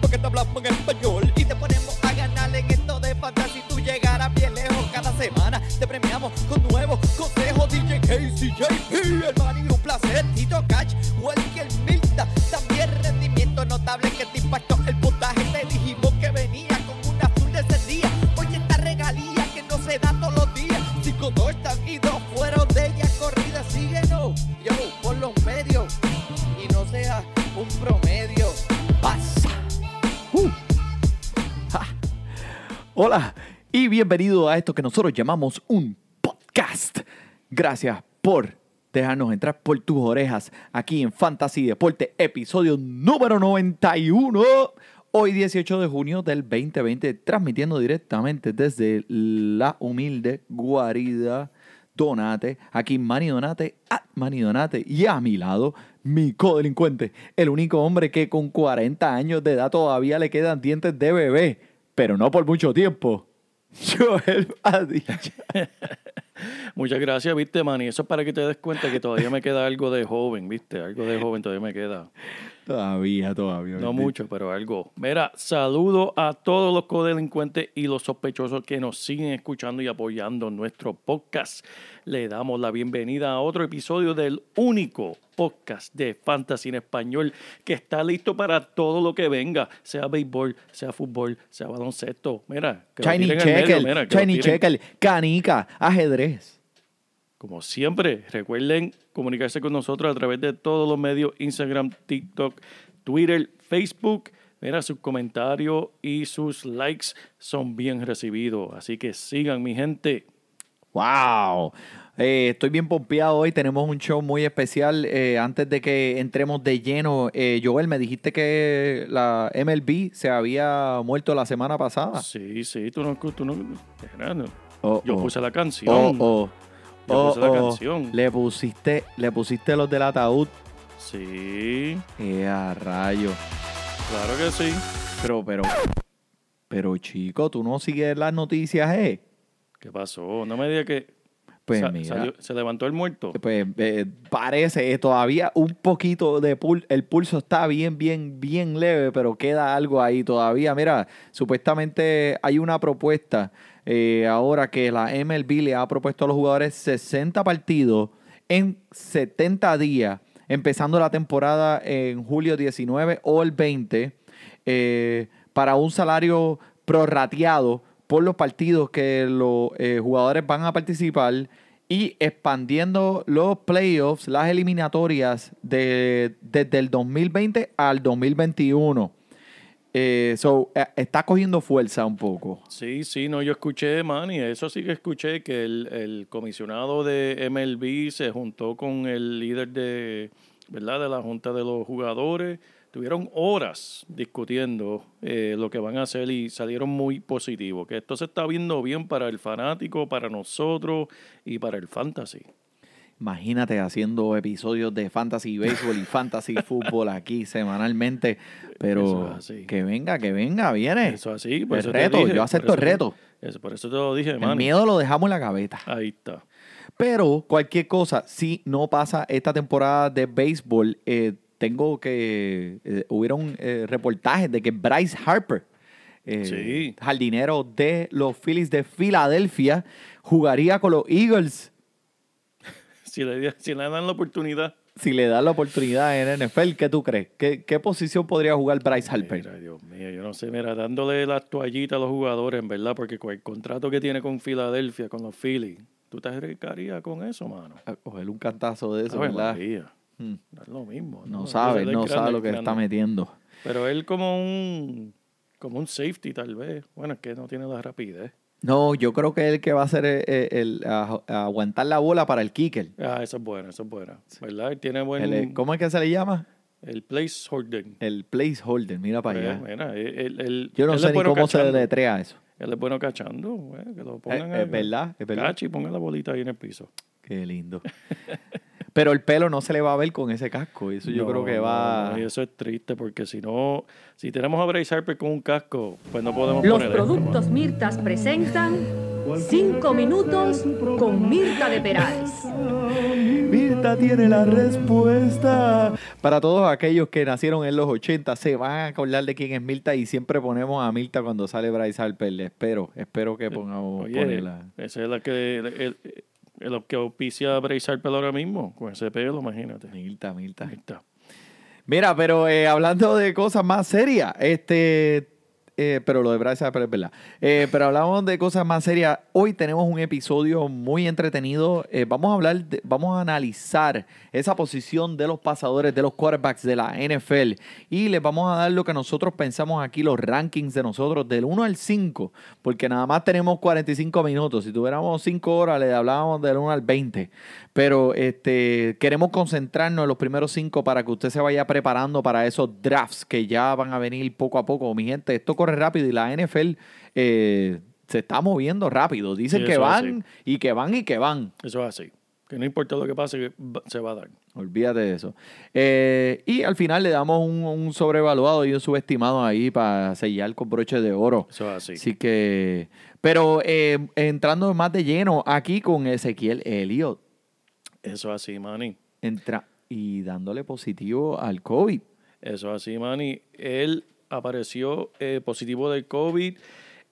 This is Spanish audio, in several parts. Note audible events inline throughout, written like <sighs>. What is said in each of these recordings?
porque te hablamos en español y te ponemos a ganar en esto de fantasy. Tú llegarás bien lejos cada semana. Te premiamos con nuevos consejos. DJ Casey, JP, el man y un placer. Tito Cash, Welker Milta. También rendimiento notable que Hola y bienvenido a esto que nosotros llamamos un podcast. Gracias por dejarnos entrar por tus orejas aquí en Fantasy Deporte, episodio número 91. Hoy 18 de junio del 2020, transmitiendo directamente desde la humilde guarida Donate, aquí Manny Donate, at Manny Donate, y a mi lado, mi codelincuente, el único hombre que con 40 años de edad todavía le quedan dientes de bebé, pero no por mucho tiempo. <laughs> Joel Padilla. <laughs> Muchas gracias, viste, Manny. Eso es para que te des cuenta que todavía me queda algo de joven, viste. Algo de joven todavía me queda. Todavía, todavía. No mucho, pero algo. Mira, saludo a todos los codelincuentes y los sospechosos que nos siguen escuchando y apoyando nuestro podcast. Le damos la bienvenida a otro episodio del único podcast de Fantasy en español que está listo para todo lo que venga, sea béisbol, sea fútbol, sea baloncesto. Mira, que medio, Checker, tiren. Checker, canica, ajedrez. Como siempre, recuerden comunicarse con nosotros a través de todos los medios, Instagram, TikTok, Twitter, Facebook. Mira, sus comentarios y sus likes son bien recibidos. Así que sigan, mi gente. ¡Wow! Eh, estoy bien pompeado hoy. Tenemos un show muy especial. Eh, antes de que entremos de lleno, eh, Joel, me dijiste que la MLB se había muerto la semana pasada. Sí, sí, tú no... Tú no. Oh, Yo oh. puse la canción. Oh, Yo Oh, puse la oh. canción. Le pusiste, le pusiste los del ataúd. Sí, Eh, a rayo. claro que sí. Pero, pero, pero chico, tú no sigues las noticias, ¿eh? ¿Qué pasó? No me digas que Pues sa- mira. salió- se levantó el muerto. Pues eh, parece eh, todavía un poquito de pul el pulso está bien, bien, bien leve, pero queda algo ahí todavía. Mira, supuestamente hay una propuesta eh, ahora que la MLB le ha propuesto a los jugadores 60 partidos en 70 días, empezando la temporada en julio 19 o el 20, eh, para un salario prorrateado por los partidos que los eh, jugadores van a participar y expandiendo los playoffs, las eliminatorias de, desde el 2020 al 2021. Eh, so, eh, está cogiendo fuerza un poco. Sí, sí, no, yo escuché, man, y eso sí que escuché, que el, el comisionado de MLB se juntó con el líder de, ¿verdad? de la Junta de los Jugadores. Tuvieron horas discutiendo eh, lo que van a hacer y salieron muy positivos. Que esto se está viendo bien para el fanático, para nosotros y para el fantasy. Imagínate haciendo episodios de fantasy baseball y fantasy <laughs> fútbol aquí semanalmente. Pero es que venga, que venga, viene. Eso así, por el eso te reto, dije, yo acepto el te- reto. Eso, por eso te lo dije, El man. miedo lo dejamos en la gaveta. Ahí está. Pero cualquier cosa, si no pasa esta temporada de béisbol, eh, tengo que. eh, hubieron eh, reportajes de que Bryce Harper, eh, Sí. jardinero de los Phillies de Filadelfia, jugaría con los Eagles Si le, si le dan la oportunidad. si le dan la oportunidad en NFL. ¿Qué tú crees? ¿Qué, qué posición podría jugar Bryce Harper? Mira, Dios mío, yo no sé, mira, dándole las toallitas a los jugadores, en verdad, porque con el contrato que tiene con Filadelfia, con los Phillies, ¿tú te arriesgarías con eso, mano? A coger un cantazo de eso, Ave ¿verdad? María, Hmm. No es lo mismo. No Ese sabe, no grande, sabe lo que grande. está metiendo. Pero él como un como un safety tal vez. Bueno, es que no tiene la rapidez. No, yo creo que es el que va a hacer el, el- a- a aguantar la bola para el kicker. Ah, eso es bueno, eso es bueno. ¿Verdad? Tiene buen... El- ¿Cómo es que se le llama? El placeholder. El placeholder, mira para Pues, allá. mira, él- Yo no sé es ni bueno cómo se cachando. deletrea eso. Él es bueno cachando. que lo pongan Eh, ahí. es verdad, es verdad. Cachi, ponga la bolita ahí en el piso. Qué lindo. <laughs> Pero el pelo no se le va a ver con ese casco. Eso yo No, creo que va. no, y eso es triste porque si no, si tenemos a Bryce Harper con un casco, pues no podemos Los poner productos. Mirtas presentan 5 minutos con Mirta de Perales. Mirta tiene la respuesta. Para todos aquellos que nacieron en los 80, se van a acordar de quién es Mirta y siempre ponemos a Mirta cuando sale Bryce Harper. Espero, espero que pongamos Oye, ponerla. esa es la que, el, el- el que auspicia a Bryce Harper ahora mismo, con ese pelo, imagínate. Mirta, Mirta. Ahí está. Mira, pero eh, hablando de cosas más serias, este, eh, pero lo de Bryce es verdad. Eh, pero hablamos de cosas más serias. Hoy tenemos un episodio muy entretenido. Eh, vamos a hablar, de- vamos a analizar esa posición de los pasadores, de los quarterbacks de la NFL. Y les vamos a dar lo que nosotros pensamos aquí, los rankings de nosotros, del 1 al 5, porque nada más tenemos 45 minutos. Si tuviéramos 5 horas, le hablábamos del 1 al 20. Pero este, queremos concentrarnos en los primeros 5 para que usted se vaya preparando para esos drafts que ya van a venir poco a poco. Mi gente, esto corre rápido y la NFL eh, se está moviendo rápido. Dicen que van y que van y que van. Eso es así. Que no importa lo que pase, se va a dar. Olvídate de eso. Eh, y al final le damos un, un sobrevaluado y un subestimado ahí para sellar con broche de oro. Eso es así. Así que, pero eh, entrando más de lleno aquí con Ezequiel Elliott Eso es así, Manny. entra y dándole positivo al COVID. Eso es así, Manny. Él apareció eh, positivo del COVID,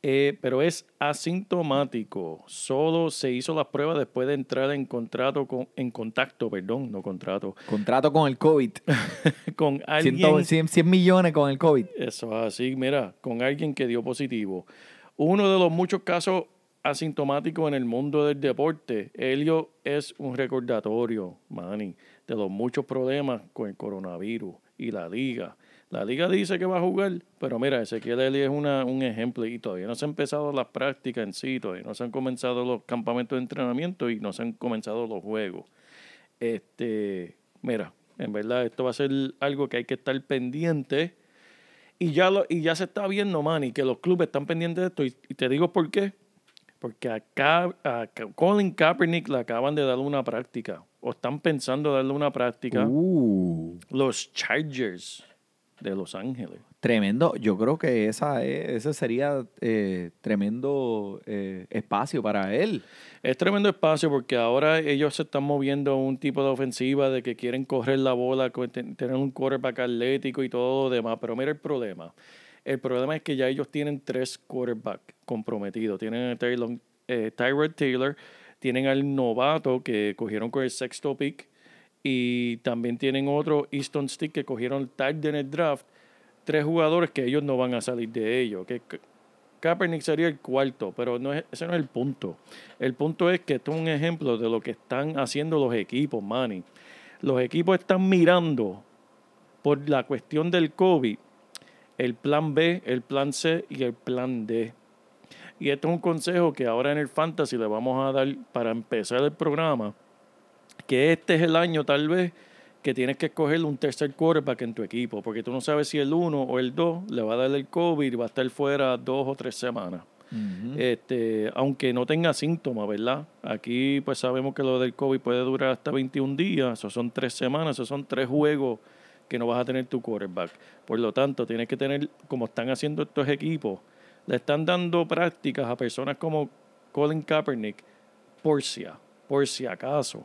eh, pero es asintomático. Solo se hizo las pruebas después de entrar en contrato con, en contacto, perdón, no contrato, <laughs> Contrato con el COVID. con alguien. 100, 100 100 millones con el COVID. Eso es así, mira, con alguien que dio positivo. Uno de los muchos casos asintomáticos en el mundo del deporte, Helio es un recordatorio, Manny, de los muchos problemas con el coronavirus y la liga. La liga dice que va a jugar, pero mira, Ezequiel Elliott es una, un ejemplo y todavía no se han empezado las prácticas en sí, todavía no se han comenzado los campamentos de entrenamiento y no se han comenzado los juegos. Este, mira, en verdad esto va a ser algo que hay que estar pendiente y ya, lo, y ya se está viendo, Manny, que los clubes están pendientes de esto. Y te digo por qué. Porque acá, a Colin Kaepernick le acaban de dar una práctica. O están pensando darle una práctica Uh, los Chargers de Los Ángeles. tremendo. Yo creo que esa es- ese sería eh, tremendo eh, espacio para él. Es tremendo espacio porque ahora ellos se están moviendo a un tipo de ofensiva de que quieren correr la bola, tener un quarterback atlético y todo lo demás. Pero mira el problema. El problema es que ya ellos tienen tres quarterbacks comprometidos. Tienen a Taylor, eh, Tyrod Taylor, tienen al novato que cogieron con el sexto pick y también tienen otro Easton Stick que cogieron tarde en el draft. Tres jugadores que ellos no van a salir de ellos. Que Ka- Kaepernick sería el cuarto, pero no es, ese no es el punto. El punto es que esto es un ejemplo de lo que están haciendo los equipos, Manny. Los equipos están mirando por la cuestión del COVID el plan B, el plan C y el plan D. Y esto es un consejo que ahora en el Fantasy le vamos a dar para empezar el programa, que este es el año tal vez que tienes que escoger un tercer quarterback en tu equipo, porque tú no sabes si el 1 o el 2 le va a dar el COVID y va a estar fuera dos o tres semanas. este, aunque no tenga síntomas, ¿verdad? Aquí pues sabemos que lo del COVID puede durar hasta 21 días, eso son tres semanas, esos son tres juegos que no vas a tener tu quarterback. Por lo tanto, tienes que tener, como están haciendo estos equipos, le están dando prácticas a personas como Colin Kaepernick por si, a- por si acaso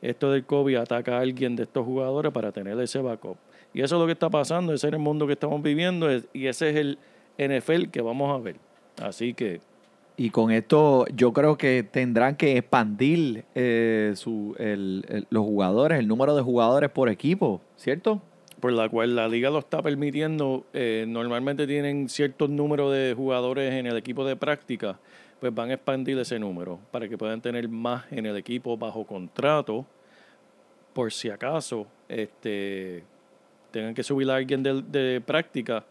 esto del COVID ataca a alguien de estos jugadores para tener ese backup. Y eso es lo que está pasando, ese es el mundo que estamos viviendo y ese es el NFL que vamos a ver. Así que Y con esto yo creo que tendrán que expandir eh, su, el- los jugadores, el número de jugadores por equipo, ¿cierto? por la cual la liga lo está permitiendo, eh, normalmente tienen ciertos números de jugadores en el equipo de práctica, pues van a expandir ese número para que puedan tener más en el equipo bajo contrato, por si acaso este, tengan que subir a alguien de práctica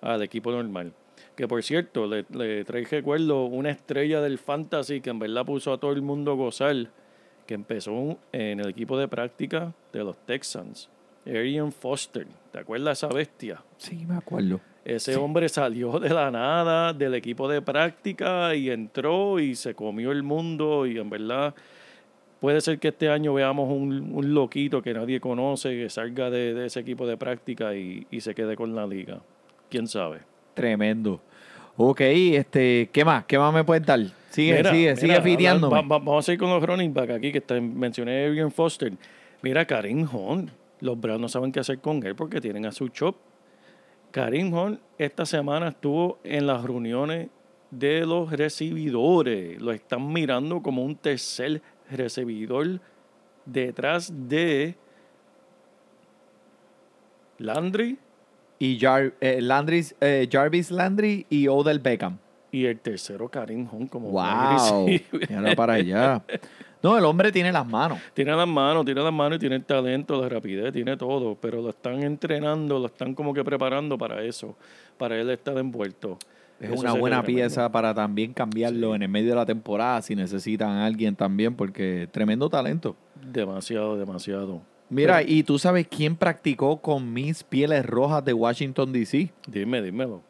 al equipo normal. Que por cierto, le, le trae recuerdo una estrella del fantasy que en verdad puso a todo el mundo a gozar, que empezó en el equipo de práctica de los Texans. Arian Foster. ¿Te acuerdas de esa bestia? Sí, me acuerdo. Ese hombre salió de la nada del equipo de práctica y entró y se comió el mundo y en verdad puede ser que este año veamos un, un loquito que nadie conoce que salga de, de ese equipo de práctica y, y se quede con la liga. ¿Quién sabe? Tremendo. Ok, este, ¿qué más? ¿Qué más me puedes dar? Sigue, Mira, sigue, mira, sigue hablar- fiteándome. va- va- vamos a ir con los running back aquí, que está, mencioné a Arian Foster. Mira, Karim Hunt. Los Browns no saben qué hacer con él porque tienen a su chop. Karim Hunt esta semana estuvo en las reuniones de los recibidores. Lo están mirando como un tercer recibidor detrás de Landry Y Jar- eh, Landry's- eh, Jarvis Landry y Odell Beckham. y el tercero Karim Hunt como Wow. Mira para allá. <laughs> No, el hombre tiene las manos. Tiene las manos, tiene las manos y tiene el talento, la rapidez, tiene todo, pero lo están entrenando, lo están como que preparando para eso, para él estar envuelto. Es Eso una buena tremendo. pieza para también cambiarlo en el medio de la temporada si necesitan a alguien también, porque tremendo talento. Demasiado, demasiado. Mira, ¿y tú sabes quién practicó con mis pieles rojas de Washington, D.C.? Dime, dímelo.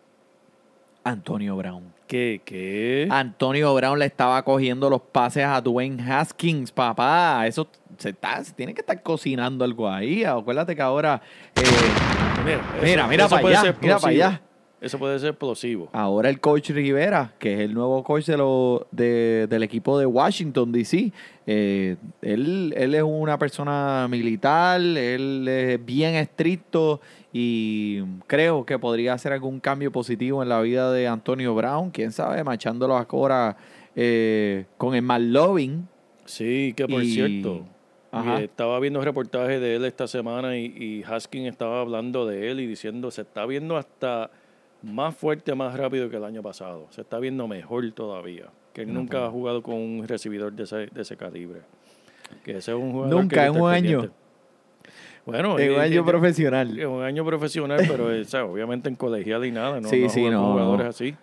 Antonio Brown. ¿Qué? ¿Qué? Antonio Brown le estaba cogiendo los pases a Dwayne Haskins, papá. Eso se, está, se tiene que estar cocinando algo ahí. Acuérdate que ahora, eh, mira, mira, mira para puede allá, mira para allá. Eso puede ser explosivo. ahora el coach Rivera, que es el nuevo coach de lo- de- del equipo de Washington, D.C., eh, él, él es una persona militar, él es bien estricto y creo que podría hacer algún cambio positivo en la vida de Antonio Brown, quién sabe, machándolo ahora eh, con el McLovin. Sí, que por Y- cierto, Ajá. eh, estaba viendo reportajes de él esta semana y, y Haskins estaba hablando de él y diciendo se está viendo hasta más fuerte, más rápido que el año pasado. Se está viendo mejor todavía. Que él nunca ha jugado con un recibidor de ese, de ese calibre. Que ese es un jugador Nunca, en un año. Bueno, En un año profesional. es un año profesional, pero o sea, obviamente en colegial y nada, no, Sí, no sí, no, jugadores no. así.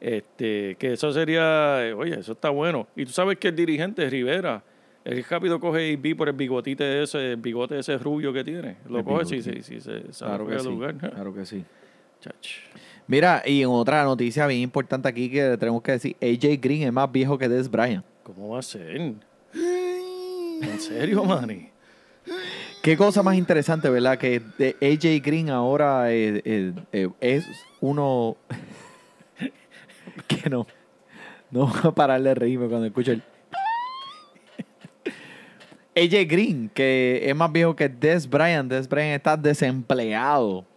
Este, que eso sería, oye, eso está bueno. Y tú sabes que el dirigente Rivera, el rápido coge y vi por el bigotite ese, el bigote ese rubio que tiene. Lo El coge, sí, sí, sí, se Claro que sí. lugar. Claro que sí. Chach. Mira, y en otra noticia bien importante aquí que tenemos que decir, AJ Green es más viejo que Des Bryant. ¿Cómo va a ser? ¿En serio, Manny? Qué cosa más interesante, ¿verdad? Que de AJ Green ahora eh, eh, eh, es uno <laughs> que no, no voy a parar de reírme cuando escucho el... <laughs> AJ Green, que es más viejo que Des Bryant. Des Bryant está desempleado.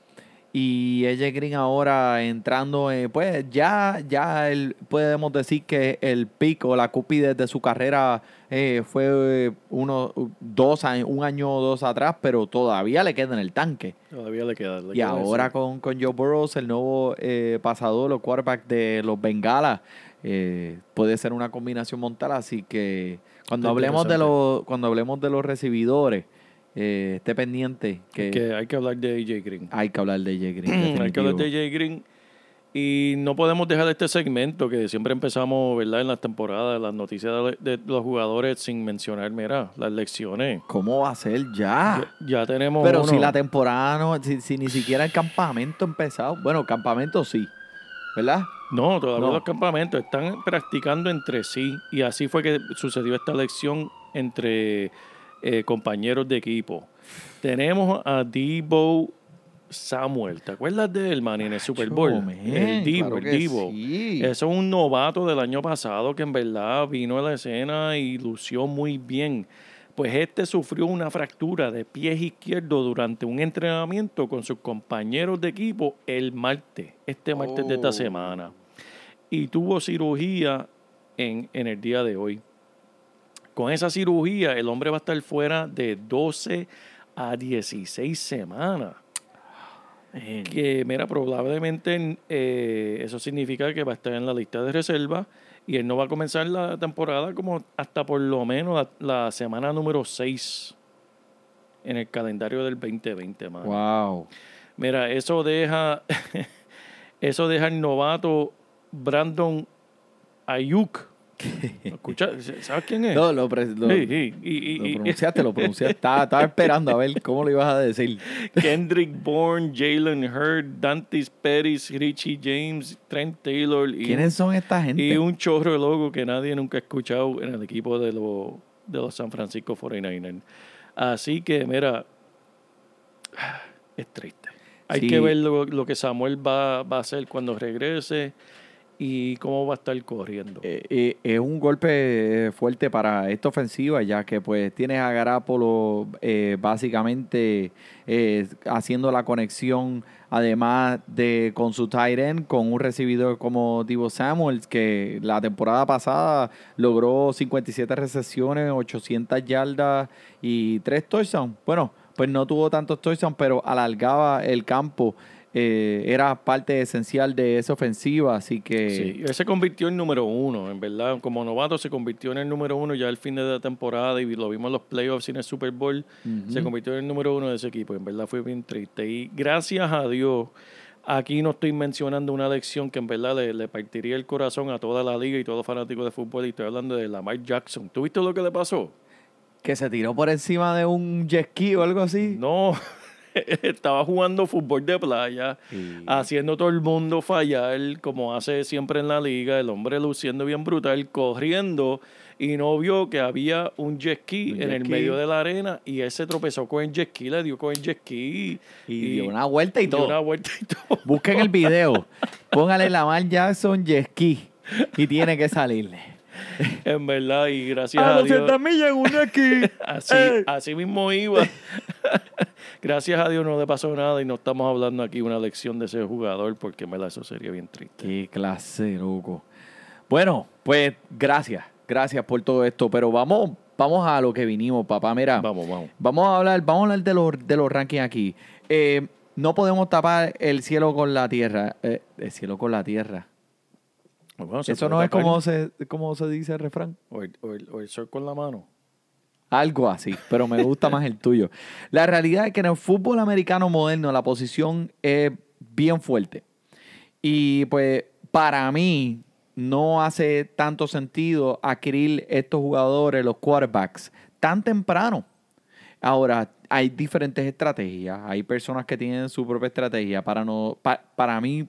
Y AJ Green ahora entrando, eh, pues ya, ya él, podemos decir que el pico o la cúpide de su carrera eh, fue uno, dos años, un año o dos atrás, pero todavía le queda en el tanque. Todavía le queda. le Y queda ahora eso. con, con Joe Burrows, el nuevo eh, pasador, los quarterback de los Bengalas, eh, puede ser una combinación montal. Así que cuando Está hablemos de los, cuando hablemos de los recibidores, eh, esté pendiente que, que hay que hablar de AJ Green. hay que hablar de AJ Green. Hay que hablar de. AJ Green. Y no podemos dejar este segmento que siempre empezamos, ¿verdad? En las temporadas, las noticias de, de los jugadores sin mencionar, mira, las lecciones. ¿Cómo va a ser ya? Ya, ya tenemos Pero uno. si la temporada no, si, si ni siquiera el campamento ha empezado. Bueno, campamento sí, ¿verdad? No, todavía No. los campamentos están practicando entre sí. Y así fue que sucedió esta lección entre eh, compañeros de equipo. Tenemos a Debo Samuel. ¿Te acuerdas de él, man, en el Super Bowl? man, el Debo, claro el Debo. sí. Eso es un novato del año pasado que en verdad vino a la escena y lució muy bien. Pues este sufrió una fractura de pie izquierdo durante un entrenamiento con sus compañeros de equipo el martes, este martes de esta Oh. semana. Y tuvo cirugía en, en el día de hoy. Con esa cirugía, el hombre va a estar fuera de 12 a 16 semanas. Que, mira, probablemente eh, eso significa que va a estar en la lista de reserva y él no va a comenzar la temporada como hasta por lo menos la, la semana número 6 en el calendario del 2020, mano. Wow. Mira, eso deja <laughs> eso deja el novato Brandon Ayuk Escucha, ¿Sabes quién es? No, lo, pre- lo- Sí, sí, y- y- lo pronunciaste, lo pronunciaste. Estaba, estaba esperando a ver cómo lo ibas a decir. <laughs> Kendrick Bourne, Jalen Hurd, Dantes Pettis, Richie James, Trent Taylor y, ¿Quiénes son esta gente? y un chorro de logo que nadie nunca ha escuchado en el equipo de, los de los San Francisco 49ers. Así que, mira, <sighs> es triste. Hay Sí. que ver lo, lo que Samuel va, va a hacer cuando regrese y cómo va a estar corriendo. Eh, eh, es un golpe fuerte para esta ofensiva, ya que pues tienes a Garapolo eh, básicamente eh, haciendo la conexión, además de con su tight end, con un recibidor como Divo Samuels, que la temporada pasada logró 57 recepciones, 800 yardas y 3 touchdowns. Bueno, pues no tuvo tantos touchdowns, pero alargaba el campo. Eh, era parte esencial de esa ofensiva, así que... Sí, él se convirtió en número uno, en verdad. Como novato se convirtió en el número uno ya al fin de la temporada y lo vimos en los playoffs y en el Super Bowl. Se convirtió en el número uno de ese equipo. En verdad fue bien triste. Y gracias a Dios, aquí no estoy mencionando una lección que en verdad le, le partiría el corazón a toda la liga y todos los fanáticos de fútbol. Y estoy hablando de Lamar Jackson. ¿Tú viste lo que le pasó? que se tiró por encima de un jet ski o algo así. No, <laughs> estaba jugando fútbol de playa, haciendo todo el mundo fallar, como hace siempre en la liga, el hombre luciendo bien brutal, corriendo y no vio que había un jet ski Un en jet el ski. medio de la arena y él se tropezó con el jet ski, le dio con el jet ski Y dio una vuelta y todo. una vuelta y todo. Busquen el <laughs> video. Póngale Lamar Jackson jet ski. Y tiene que salirle. <laughs> En verdad, y gracias a, Dios. millas en un jet ski. <laughs> Así, así mismo iba. <laughs> Gracias a Dios no le pasó nada y no estamos hablando aquí una lección de ese jugador porque en verdad eso sería bien triste. Qué clase, loco. Bueno, pues gracias. Gracias por todo esto. Pero vamos, vamos a lo que vinimos, papá. Mira, Vamos, vamos. Vamos a hablar, vamos a hablar de los, de los rankings aquí. Eh, no podemos tapar el cielo con la tierra. Eh, el cielo con la tierra. Bueno, Eso no es tapar. como se, como se dice el refrán. O el, o el- o el sol con la mano. Algo así, pero me gusta más el tuyo. La realidad es que en el fútbol americano moderno la posición es bien fuerte. Y pues para mí no hace tanto sentido adquirir estos jugadores, los quarterbacks, tan temprano. Ahora, hay diferentes estrategias. Hay personas que tienen su propia estrategia. Para, no, pa- para mí,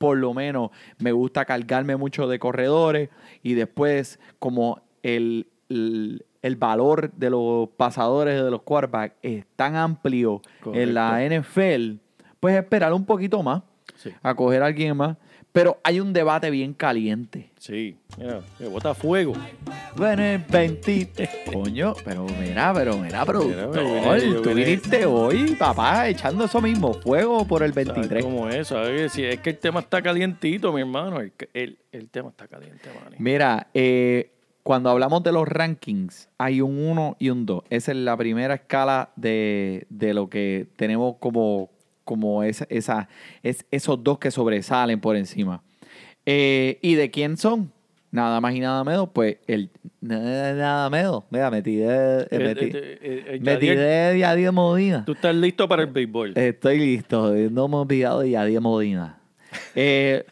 por lo menos, me gusta cargarme mucho de corredores y después, como el, el, el valor de los pasadores de los quarterbacks es tan amplio en la NFL, pues esperar un poquito más Sí. a coger a alguien más. Pero hay un debate bien caliente. Sí, mira, que bota fuego. Bueno, el 20. Coño, pero mira, pero mira, productor. Mira, vine- tú viniste hoy, papá, echando eso mismo, fuego por el 23. ¿Sabes cómo es? ¿Sabes? Si es que el tema está calientito, mi hermano. El, el, el tema está caliente, man. Mira, eh, cuando hablamos de los rankings, hay un 1 y un 2. Esa es la primera escala de, de lo que tenemos como, como esa, esa, es, esos dos que sobresalen por encima. Eh, ¿Y de quién son? Nada más y nada menos, pues el nada, nada menos. Mira, metí de, Eh, metí, eh, eh, eh, metí Yadier, de Yadier Modina. Tú estás listo para el béisbol. Estoy listo, eh, no me he olvidado de Yadier Modina. Eh,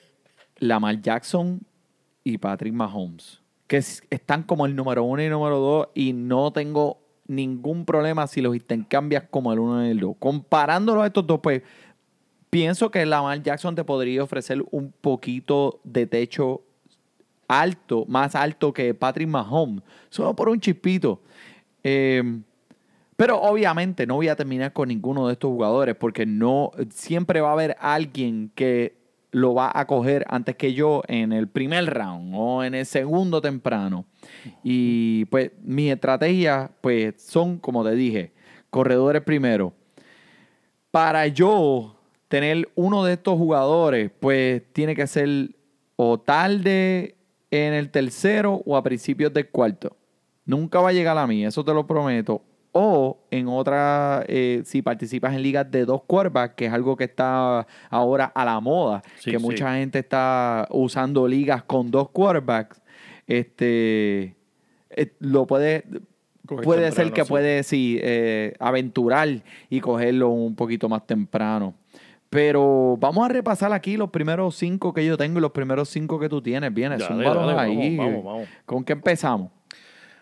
Lamar Jackson y Patrick Mahomes, que es- están como el número uno y número dos, y no tengo ningún problema si los intercambias como el uno y el dos. Comparándolos a estos dos, pues pienso que Lamar Jackson te podría ofrecer un poquito de techo alto, más alto que Patrick Mahomes, solo por un chispito. Eh, pero obviamente no voy a terminar con ninguno de estos jugadores porque no siempre va a haber alguien que lo va a coger antes que yo en el primer round o en el segundo temprano. Y pues mis estrategias pues son, como te dije, corredores primero. Para yo tener uno de estos jugadores, pues tiene que ser o tarde en el tercero o a principios del cuarto. Nunca va a llegar a mí, eso te lo prometo. O en otra, eh, si participas en ligas de dos quarterbacks, que es algo que está ahora a la moda, Sí, que sí. mucha gente está usando ligas con dos quarterbacks, este, eh, lo puede, Coger puede ser que sí. puede, sí, eh, aventurar y cogerlo un poquito más temprano. Pero vamos a repasar aquí los primeros cinco que yo tengo y los primeros cinco que tú tienes. Vienes, dale, ahí. vamos, vamos, vamos. ¿Con qué empezamos?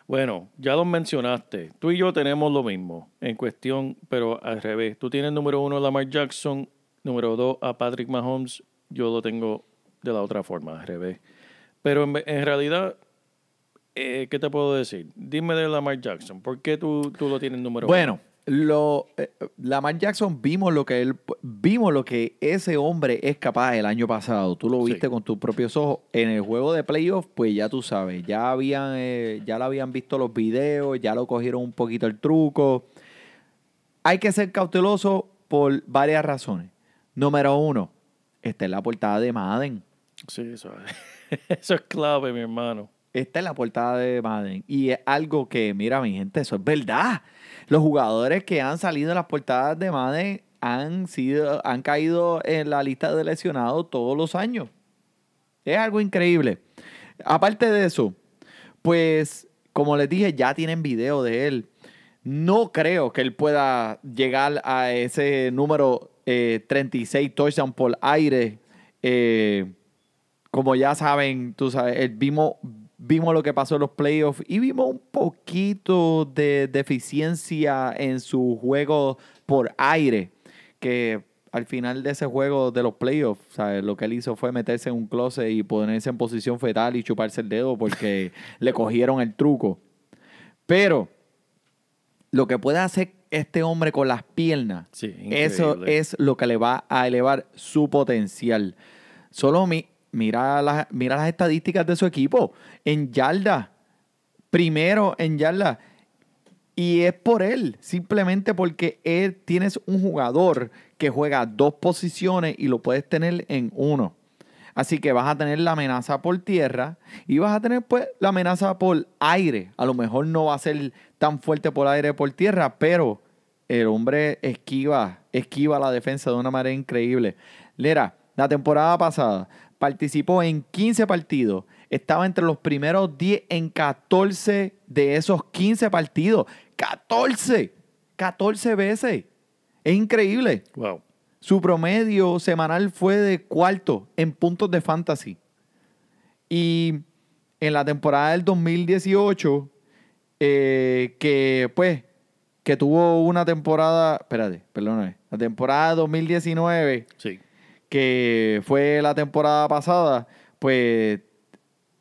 Bueno, ya los mencionaste. Tú y yo tenemos lo mismo en cuestión, pero al revés. Tú tienes número uno a Lamar Jackson, número dos a Patrick Mahomes. Yo lo tengo de la otra forma, al revés. Pero en, en realidad, eh, ¿qué te puedo decir? Dime de Lamar Jackson. ¿Por qué tú, tú lo tienes número Bueno, lo, eh, Lamar Jackson vimos lo que él vimos lo que ese hombre es capaz el año pasado. Tú lo Sí. viste con tus propios ojos en el juego de playoff, pues ya tú sabes, ya habían eh, ya lo habían visto los videos, ya lo cogieron un poquito el truco. Hay que ser cauteloso por varias razones. Número uno, esta es la portada de Madden. uno? Sí, eso, <laughs> eso es clave, mi hermano. Esta es la portada de Madden. Y es algo que, mira, mi gente, eso es verdad. Los jugadores que han salido en las portadas de Madden han, sido, han caído en la lista de lesionados todos los años. Es algo increíble. Aparte de eso, pues, como les dije, ya tienen video de él. No creo que él pueda llegar a ese número eh, 36 touchdowns por aire. eh, como ya saben, tú sabes, eh, vimos, vimos lo que pasó en los playoffs y vimos un poquito de deficiencia en su juego por aire, que al final de ese juego de los playoffs, ¿sabes? lo que él hizo fue meterse en un closet y ponerse en posición fetal y chuparse el dedo porque <laughs> le cogieron el truco. Pero lo que puede hacer este hombre con las piernas, Sí, eso es lo que le va a elevar su potencial. Solo mi- mira, las, mira las estadísticas de su equipo. En yarda, primero en yarda. Y es por él, simplemente porque él tienes un jugador que juega dos posiciones y lo puedes tener en uno. Así que vas a tener la amenaza por tierra y vas a tener pues la amenaza por aire. A lo mejor no va a ser tan fuerte por aire por tierra, pero el hombre esquiva, esquiva la defensa de una manera increíble. Lera, la temporada pasada participó en 15 partidos. Estaba entre los primeros 10 en 14 de esos 15 partidos. ¡14! 14 veces. Es increíble. Wow. Su promedio semanal fue de cuarto en puntos de fantasy. Y en la temporada del 2018, eh, que pues, que tuvo una temporada, espérate, perdóname, la temporada 2019, Sí. Que fue la temporada pasada, pues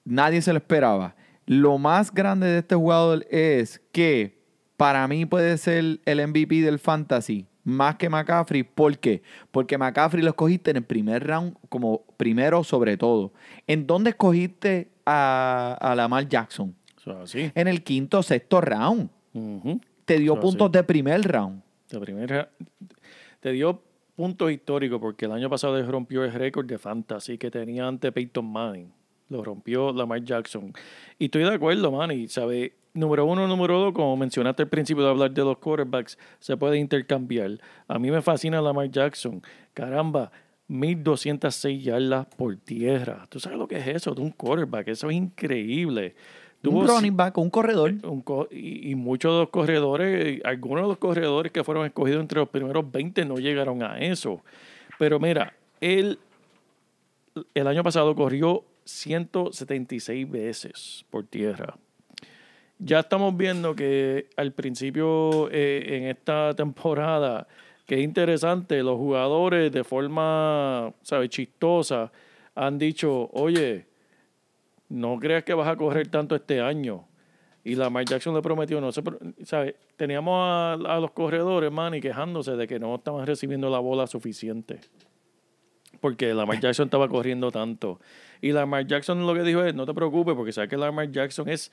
nadie se lo esperaba. Lo más grande de este jugador es que para mí puede ser el MVP del fantasy más que McCaffrey. ¿Por qué? Porque McCaffrey lo escogiste en el primer round como primero sobre todo. ¿En dónde escogiste a, a Lamar Jackson? Así. En el quinto o sexto round. Te dio Eso puntos así. de primer round. De primera, te dio puntos históricos porque el año pasado rompió el récord de fantasy que tenía ante Peyton Manning. Lo rompió Lamar Jackson. Y estoy de acuerdo, man. Y sabe, número uno, número dos, como mencionaste al principio de hablar de los quarterbacks, se puede intercambiar. A mí me fascina Lamar Jackson. Caramba, 1206 yardas por tierra. ¿Tú sabes lo que es eso de un quarterback? Eso es increíble. Tuvo Un running back, un corredor. un co- y, y muchos de los corredores, algunos de los corredores que fueron escogidos entre los primeros 20 no llegaron a eso. Pero mira, él el año pasado corrió 176 veces por tierra. Ya estamos viendo que al principio eh, en esta <laughs> temporada, que es interesante, los jugadores de forma, ¿sabes?, chistosa han dicho, oye, no creas que vas a correr tanto este año. Y Lamar Jackson le prometió, no ¿sabes? Teníamos a, a los corredores, man, y quejándose de que no estaban recibiendo la bola suficiente. Porque Lamar Jackson estaba corriendo tanto. Y Lamar Jackson lo que dijo es, no te preocupes, porque sabes que Lamar Jackson es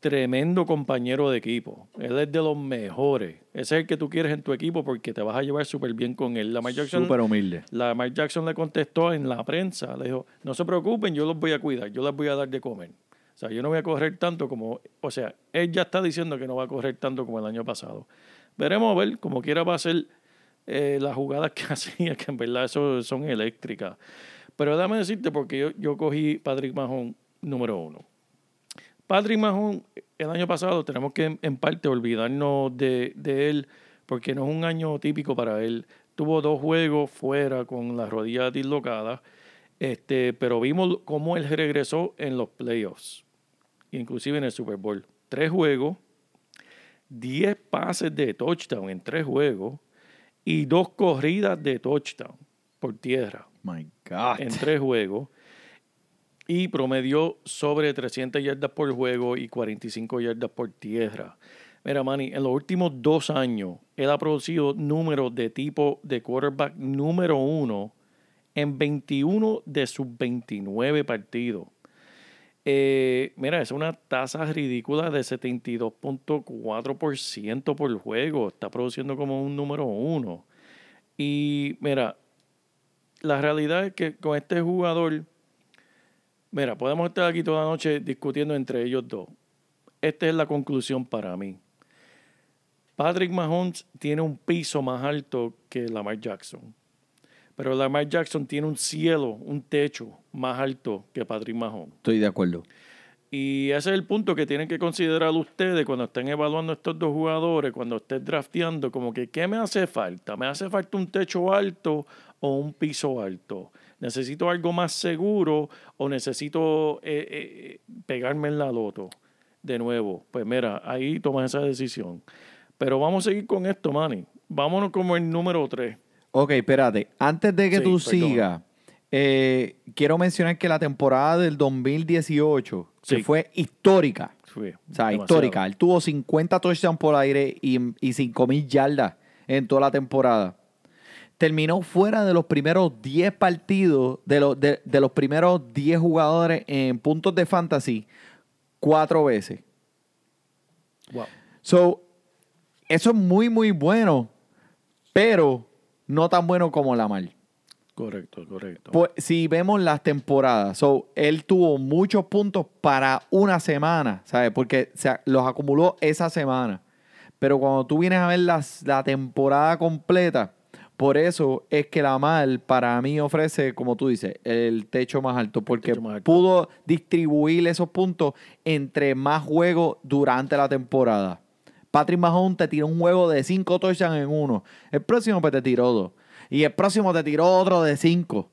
tremendo compañero de equipo. Él es de los mejores. Ese es el que tú quieres en tu equipo porque te vas a llevar súper bien con él. Lamar Jackson Súper humilde. Lamar Jackson le contestó en la prensa, le dijo, no se preocupen, yo los voy a cuidar, yo les voy a dar de comer. O sea, yo no voy a correr tanto como, o sea, él ya está diciendo que no va a correr tanto como el año pasado. Veremos a ver, como quiera va a ser eh, las jugadas que <laughs> hacía, que en verdad eso son eléctricas. Pero déjame decirte, porque yo, yo cogí Patrick Mahon número uno. Patrick Mahon, el año pasado tenemos que en parte olvidarnos de, de él, porque no es un año típico para él. estuvo dos juegos fuera con las rodillas dislocadas, este, pero vimos cómo él regresó en los playoffs, inclusive en el Super Bowl. Tres juegos, diez pases de touchdown en tres juegos y dos corridas de touchdown por tierra My God. en tres juegos y promedió sobre 300 yardas por juego y 45 yardas por tierra. Mira, Manny, en los últimos dos años, él ha producido números de tipo de quarterback número uno en 21 de sus 29 partidos. Eh, mira, es una tasa ridícula de 72.4% por juego. Está produciendo como un número uno. Y mira, la realidad es que con este jugador, mira, podemos estar aquí toda la noche discutiendo entre ellos dos. Esta es la conclusión para mí. Patrick Mahomes tiene un piso más alto que Lamar Jackson. Pero Lamar Jackson tiene un cielo, un techo más alto que Patrick Mahomes. Estoy de acuerdo. Y ese es el punto que tienen que considerar ustedes cuando estén evaluando estos dos jugadores, cuando estén drafteando, como que, ¿qué me hace falta? ¿Me hace falta un techo alto o un piso alto? ¿Necesito algo más seguro o necesito eh, eh, pegarme en la loto? De nuevo, pues mira, ahí tomas esa decisión. Pero vamos a seguir con esto, Manny. Vámonos como el número 3. Ok, espérate. Antes de que Sí, tú sigas, eh, quiero mencionar que la temporada del 2018 que Sí. fue histórica. O sea, demasiado. histórica. Él tuvo 50 touchdowns por aire y, y 5 mil yardas en toda la temporada. Terminó fuera de los primeros 10 partidos, de, los de, de los primeros 10 jugadores en puntos de fantasy, cuatro veces. Wow. So, eso es muy, muy bueno, pero no tan bueno como Lamar. Correcto, correcto. Pues, si vemos las temporadas, so, él tuvo muchos puntos para una semana, ¿sabes? Porque a- los acumuló esa semana. Pero cuando tú vienes a ver las, la temporada completa, por eso es que la Lamar para mí ofrece, como tú dices, el techo más alto, porque techo más alto. pudo distribuir esos puntos entre más juegos durante la temporada. Patrick Mahomes te tiró un juego de 5 touchdowns en uno. El próximo pues te tiró dos. Y el próximo te tiró otro de 5.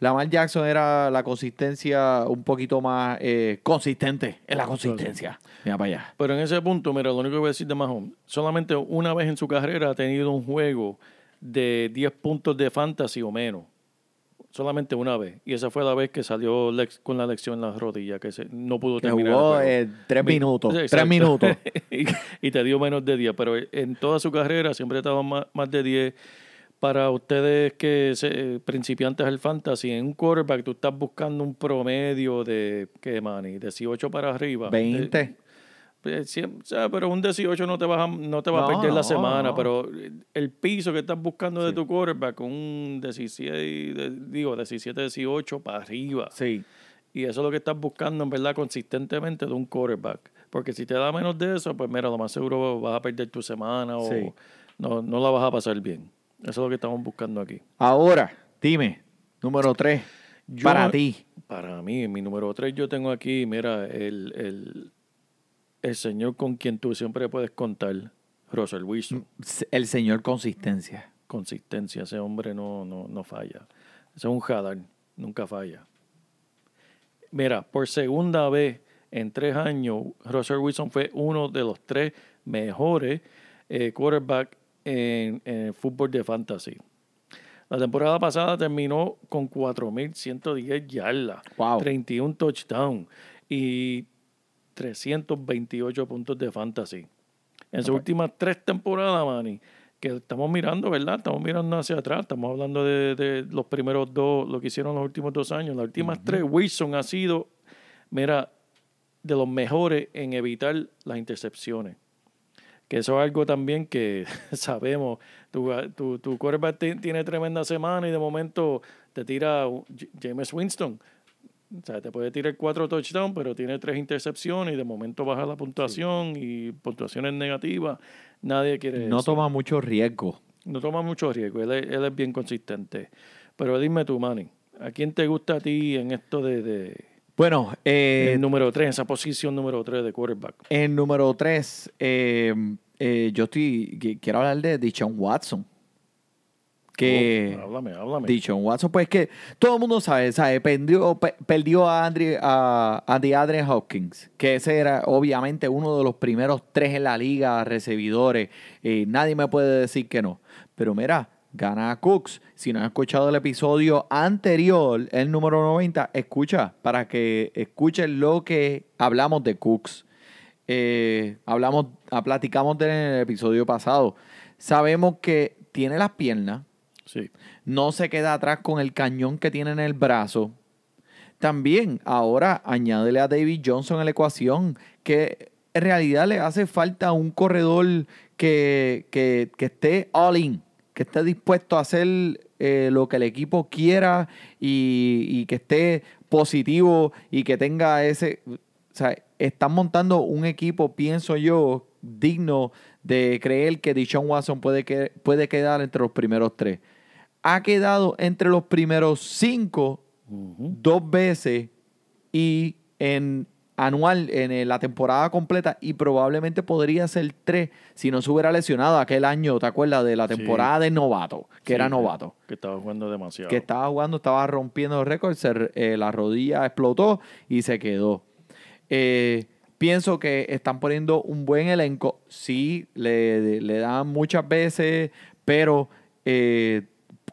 Lamar Jackson era la consistencia un poquito más eh, consistente en la consistencia. Mira para allá. Pero en ese punto, mira, lo único que voy a decir de Mahomes, solamente una vez en su carrera ha tenido un juego de 10 puntos de fantasy o menos. Solamente una vez. Y esa fue la vez que salió lex- con la lección en la rodilla, que se, no pudo Que terminar. jugó eh, tres Mi- minutos. Tres minutos. <laughs> y, y te dio menos de 10. Pero en toda su carrera siempre estaba más, más de 10. Para ustedes que se, principiantes del fantasy, en un quarterback tú estás buscando un promedio de, ¿qué, Manny? 18 para arriba. 20. Eh, siem- o sea, pero un 18 no te vas a, no te va a No, perder la semana, no. pero el piso que estás buscando de tu quarterback, un 17, de- digo, 17, 18 para arriba. Sí. Y eso es lo que estás buscando, en verdad, consistentemente de un quarterback. Porque si te da menos de eso, pues mira, lo más seguro vas a perder tu semana o Sí. no, no la vas a pasar bien. Eso es lo que estamos buscando aquí. Ahora, dime, número 3. Yo- Para ti. Para mí, mi número 3, yo tengo aquí, mira, el, el, el señor con quien tú siempre puedes contar, Russell Wilson. El señor consistencia. Consistencia, ese hombre no, no, no falla. Ese es un jadar, nunca falla. Mira, por segunda vez en tres años, Russell Wilson fue uno de los tres mejores eh, quarterbacks en, en el fútbol de fantasy. La temporada pasada terminó con 4.110 yardas, Wow. 31 touchdowns y 328 puntos de fantasy. En sus últimas tres temporadas, Manny, que estamos mirando, ¿verdad? Estamos mirando hacia atrás, estamos hablando de, de los primeros dos, lo que hicieron los últimos dos años. Las últimas tres, Wilson ha sido, mira, de los mejores en evitar las intercepciones. Que eso es algo también que <laughs> sabemos. Tu, tu, tu quarterback ti- tiene tremenda semana y de momento te tira James Winston. O sea, te puede tirar cuatro touchdowns, pero tiene tres intercepciones y de momento baja la puntuación y puntuaciones negativas. Nadie quiere No eso. toma mucho riesgo. No toma mucho riesgo. Él es, él es bien consistente. Pero dime tú, Manny, ¿a quién te gusta a ti en esto de, de Bueno, eh, el número 3, en esa posición número 3 de quarterback? en número 3, yo estoy, qui- quiero hablar de Deshaun Watson. Que Oh, háblame, háblame. Dishon Watson, pues que todo el mundo sabe, sabe perdió, pe- perdió a, Andre, a, a DeAndre Hopkins, que ese era obviamente uno de los primeros tres en la liga recibidores. y nadie me puede decir que no. Pero mira, gana a Cooks. Si no has escuchado el episodio anterior, el número 90, escucha para que escuchen lo que hablamos de Cooks. Eh, hablamos, platicamos de él en el episodio pasado. Sabemos que tiene las piernas, No se queda atrás con el cañón que tiene en el brazo. También ahora añádele a David Johnson la ecuación que en realidad le hace falta un corredor que, que- que esté all in, que esté dispuesto a hacer eh, lo que el equipo quiera y, y que esté positivo y que tenga ese... O sea, están montando un equipo, pienso yo, digno de creer que Deshaun Watson puede, que, puede quedar entre los primeros tres. Ha quedado entre los primeros cinco dos veces y en anual, en eh, la temporada completa, y probablemente podría ser tres si no se hubiera lesionado aquel año, ¿te acuerdas? De la Sí. temporada de novato, que Sí, era novato. Que estaba jugando demasiado. Que estaba jugando, estaba rompiendo récords, eh, la rodilla explotó y se quedó. Eh, pienso que están poniendo un buen elenco. Sí, le, le dan muchas veces, pero eh,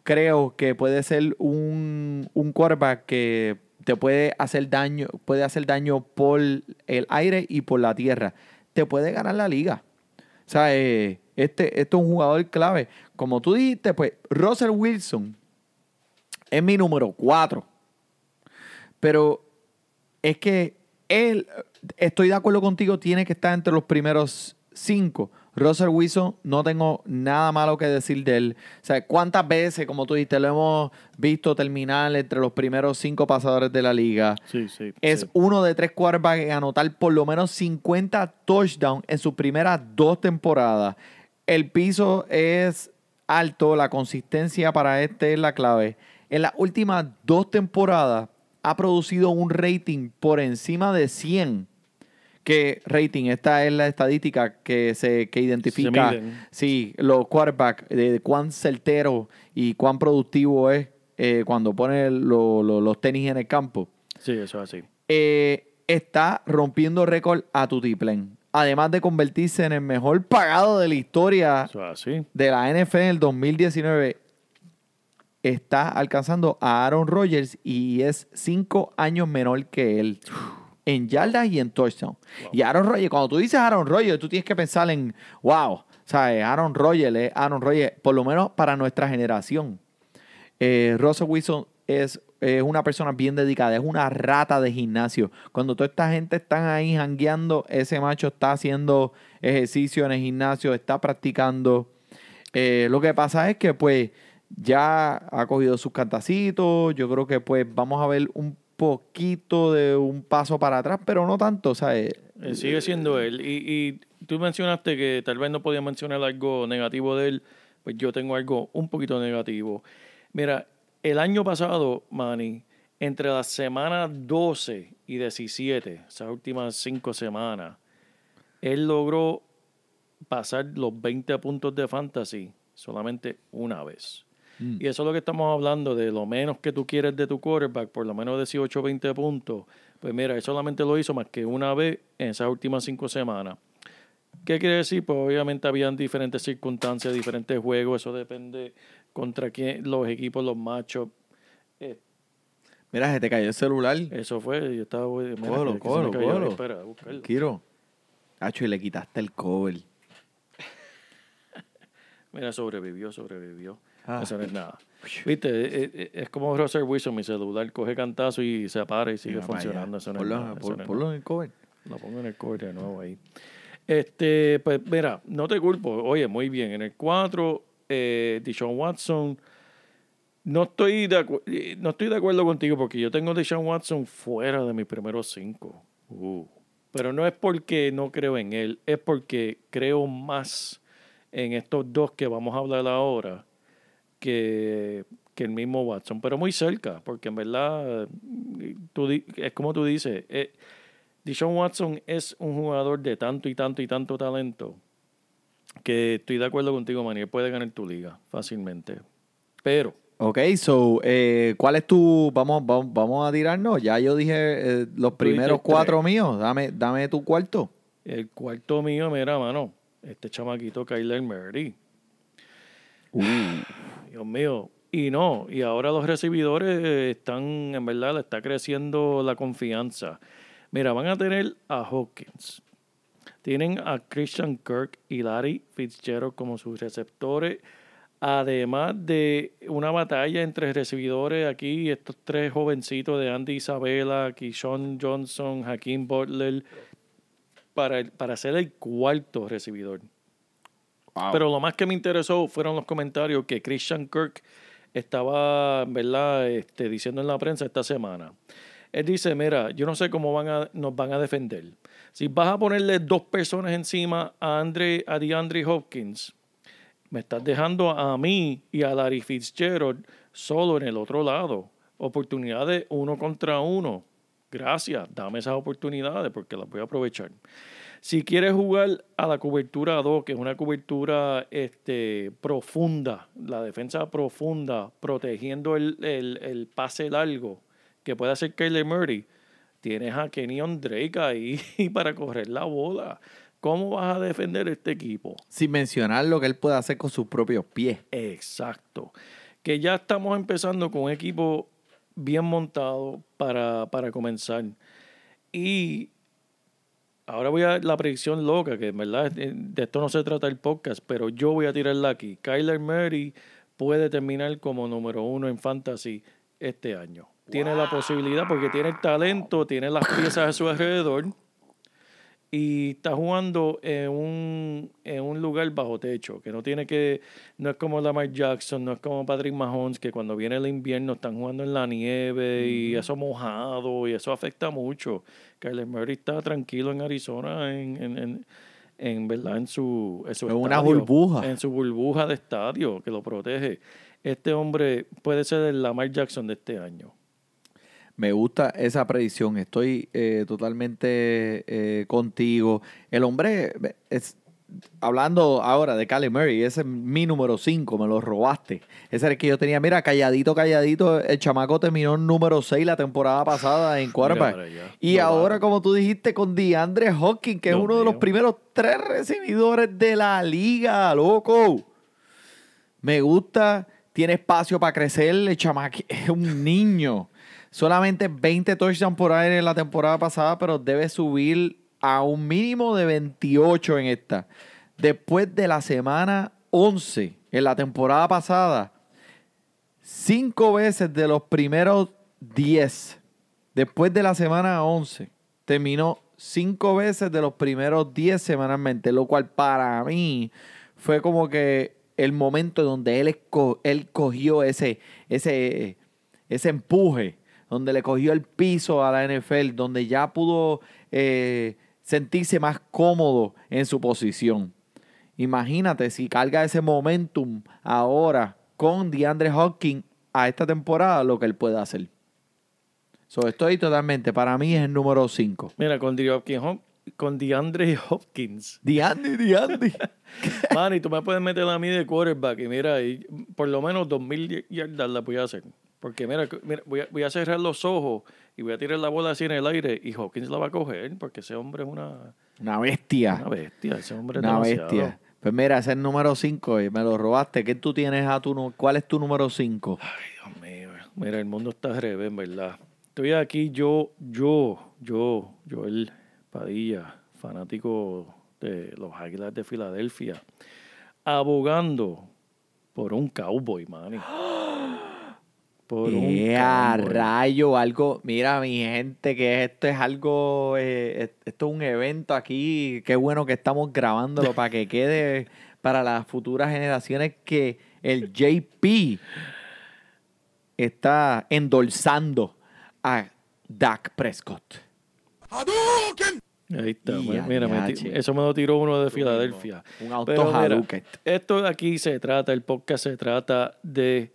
creo que puede ser un, un quarterback que te puede hacer daño, puede hacer daño por el aire y por la tierra. Te puede ganar la liga. O sea, eh, este, este es un jugador clave. Como tú dijiste, pues Russell Wilson es mi número 4. Pero es que él, estoy de acuerdo contigo, tiene que estar entre los primeros cinco. Russell Wilson, no tengo nada malo que decir de él. O sea, ¿cuántas veces, como tú dijiste, lo hemos visto terminar entre los primeros cinco pasadores de la liga? Sí, sí. Es sí. uno de tres quarterbacks en anotar por lo menos 50 touchdowns en sus primeras dos temporadas. El piso es alto, la consistencia para este es la clave. En las últimas dos temporadas ha producido un rating por encima de 100. ¿Qué rating? Esta es la estadística que se que identifica miden. sí, los quarterbacks, de cuán certero y cuán productivo es eh, cuando pone lo- lo- los tenis en el campo Sí, eso es así. eh, está rompiendo récord a Tutiplén. Además de convertirse en el mejor pagado de la historia Eso es así. de la NFL en el 2019, está alcanzando a Aaron Rodgers y es cinco años menor que él en yardas y en touchdown. Y Aaron Rodgers, cuando tú dices Aaron Rodgers, tú tienes que pensar en, wow, ¿sabes? Aaron Rodgers es Aaron Rodgers, por lo menos para nuestra generación. Eh, Russell Wilson es, es una persona bien dedicada, es una rata de gimnasio. Cuando toda esta gente están ahí jangueando, ese macho está haciendo ejercicio en el gimnasio, está practicando. Eh, lo que pasa es que pues ya ha cogido sus cantacitos, yo creo que pues vamos a ver un poquito de un paso para atrás, pero no tanto, ¿sabes? Eh, sigue siendo él. Y, y tú mencionaste que tal vez no podías mencionar algo negativo de él. Pues yo tengo algo un poquito negativo. Mira, el año pasado, Manny, entre las semanas 12 y 17, esas últimas cinco semanas, él logró pasar los 20 puntos de fantasy solamente una vez. Y eso es lo que estamos hablando, de lo menos que tú quieres de tu quarterback, por lo menos 18 o 20 puntos. Pues mira, él solamente lo hizo más que una vez en esas últimas cinco semanas. ¿Qué quiere decir? Pues obviamente habían diferentes circunstancias, diferentes juegos, eso depende contra quién, los equipos, los machos. Mira, se te cayó el celular. Eso fue, yo estaba... mira, Cógelo, cógelo, cógelo. Espera, buscarlo. Kiro. Hacho, y le quitaste el cover. <laughs> Mira, sobrevivió, sobrevivió. Ah. Eso no es nada. Viste, Eh, eh, es como Russell Wilson, mi celular coge cantazo y se para y sigue Mira funcionando. Eso no es nada, eso pon- no es ponlo en el cover. Lo pongo en el core de nuevo ahí. Este, pues mira, no te culpo. Oye, muy bien. En el 4, eh, Deshaun Watson. No estoy, de eh, no estoy de acuerdo contigo porque yo tengo a Deshaun Watson fuera de mis primeros cinco. Uh. Pero no es porque no creo en él, es porque creo más en estos dos que vamos a hablar ahora que, que el mismo Watson. Pero muy cerca, porque en verdad, tú es como tú dices, eh, Deshaun Watson es un jugador de tanto y tanto y tanto talento que estoy de acuerdo contigo, Manny. Él puede ganar tu liga fácilmente. Pero, Ok, so, eh, ¿cuál es tu. Vamos, vamos, vamos a tirarnos. Ya yo dije eh, los primeros tres. cuatro míos. Dame, dame tu cuarto. el cuarto mío, mira, mano, este chamaquito Kyler Murray. Dios mío. Y no, y ahora los recibidores eh, están, en verdad, le está creciendo la confianza. Mira, van a tener a Hawkins. Tienen a Christian Kirk y Larry Fitzgerald como sus receptores. Además de una batalla entre recibidores aquí, estos tres jovencitos de Andy Isabella, Keyshawn Johnson, Hakeem Butler, para, para ser el cuarto recibidor. Pero lo más que me interesó fueron los comentarios que Christian Kirk estaba, ¿verdad?, este, diciendo en la prensa esta semana. Él dice, mira, yo no sé cómo van a, nos van a defender. Si vas a ponerle dos personas encima a, Andre, a DeAndre Hopkins, me estás dejando a mí y a Larry Fitzgerald solo en el otro lado. Oportunidades uno contra uno. Gracias, dame esas oportunidades porque las voy a aprovechar. Si quieres jugar a la cobertura 2, que es una cobertura este, profunda, la defensa profunda, protegiendo el, el- el pase largo que puede hacer Kyler Murray, tienes a Kenyon Drake ahí <laughs> para correr la bola. ¿Cómo vas a defender este equipo? Sin mencionar lo que él puede hacer con sus propios pies. Exacto. Que ya estamos empezando con un equipo bien montado para, para comenzar. Y ahora voy a la predicción loca, que en verdad eh, de esto no se trata el podcast, pero yo voy a tirarla aquí. Kyler Murray puede terminar como número uno en fantasy este año. Tiene la posibilidad porque tiene el talento, tiene las piezas a su alrededor y está jugando en un, en un lugar bajo techo, que no tiene que, no es como Lamar Jackson, no es como Patrick Mahomes, que cuando viene el invierno están jugando en la nieve y eso mojado y eso afecta mucho. Kyler Murray está tranquilo en Arizona, en, en, en, en verdad, en su, en su una burbuja. En su burbuja de estadio que lo protege. Este hombre puede ser el Lamar Jackson de este año. Me gusta esa predicción. Estoy eh, totalmente eh, contigo. El hombre, es, hablando ahora de Cali Murray, ese es mi número 5, me lo robaste. Ese era el que yo tenía. Mira, calladito, calladito. El chamaco terminó en número 6 la temporada pasada en quarterback. Y ahora, como tú dijiste, con DeAndre Hawkins, que es uno de los primeros tres recibidores de la liga, loco. Me gusta, tiene espacio para crecer, el chamaco es un niño. Solamente 20 touchdowns por aire en la temporada pasada, pero debe subir a un mínimo de 28 en esta. Después de la semana 11, en la temporada pasada, cinco veces de los primeros 10, después de la semana 11, terminó cinco veces de los primeros 10 semanalmente, lo cual para mí fue como que el momento donde él, él cogió ese, ese, ese empuje, donde le cogió el piso a la NFL, donde ya pudo eh, sentirse más cómodo en su posición. Imagínate si carga ese momentum ahora con DeAndre Hopkins a esta temporada, lo que él puede hacer. So, estoy totalmente, para mí es el número 5. Mira, con, DeAndre Hop- con DeAndre Hopkins. DeAndre, DeAndre. <laughs> Y tú me puedes meter a mí de quarterback y mira, y por lo menos 2.000 yardas la voy a hacer. Porque mira, mira, voy, a, voy a cerrar los ojos y voy a tirar la bola así en el aire y Hopkins la va a coger porque ese hombre es una, Una bestia. una bestia. Ese hombre es Una demasiado. bestia. Pues mira, ese es el número 5 y me lo robaste. ¿Qué tú tienes a tu ¿Cuál es tu número 5? Ay, Dios mío. Mira, el mundo está al revés, en verdad. Estoy aquí yo, yo, yo, Joel Padilla, fanático de los Águilas de Filadelfia, abogando por un cowboy, man. <gasps> <gasps> Por un ¡Eh, a rayo! Algo, mira, mi gente, que esto es algo, eh, es- esto es un evento aquí. Qué bueno que estamos grabándolo para que quede para las futuras generaciones que el JP está endulzando a Dak Prescott. Ahí está. Mira, me eso me lo tiró uno de Filadelfia. Un auto Pero mira, Hadouken. esto de aquí se trata, el podcast se trata de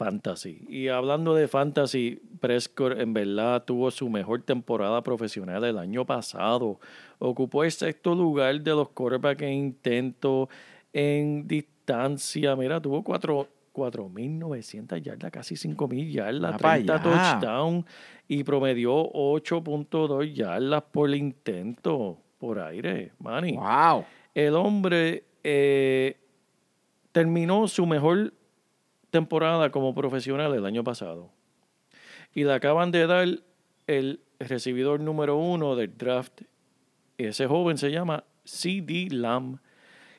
fantasy. Y hablando de fantasy, Prescott en verdad tuvo su mejor temporada profesional el año pasado. Ocupó el sexto lugar de los quarterbacks en intento, en distancia. Mira, tuvo cuatro 4.900 yardas, casi 5.000 yardas, Ah, pa' 30 allá. touchdowns y promedió 8.2 yardas por intento por aire, Manny. Wow. El hombre eh, terminó su mejor temporada como profesional el año pasado. Y le acaban de dar el recibidor número uno del draft. Ese joven se llama CD Lamb.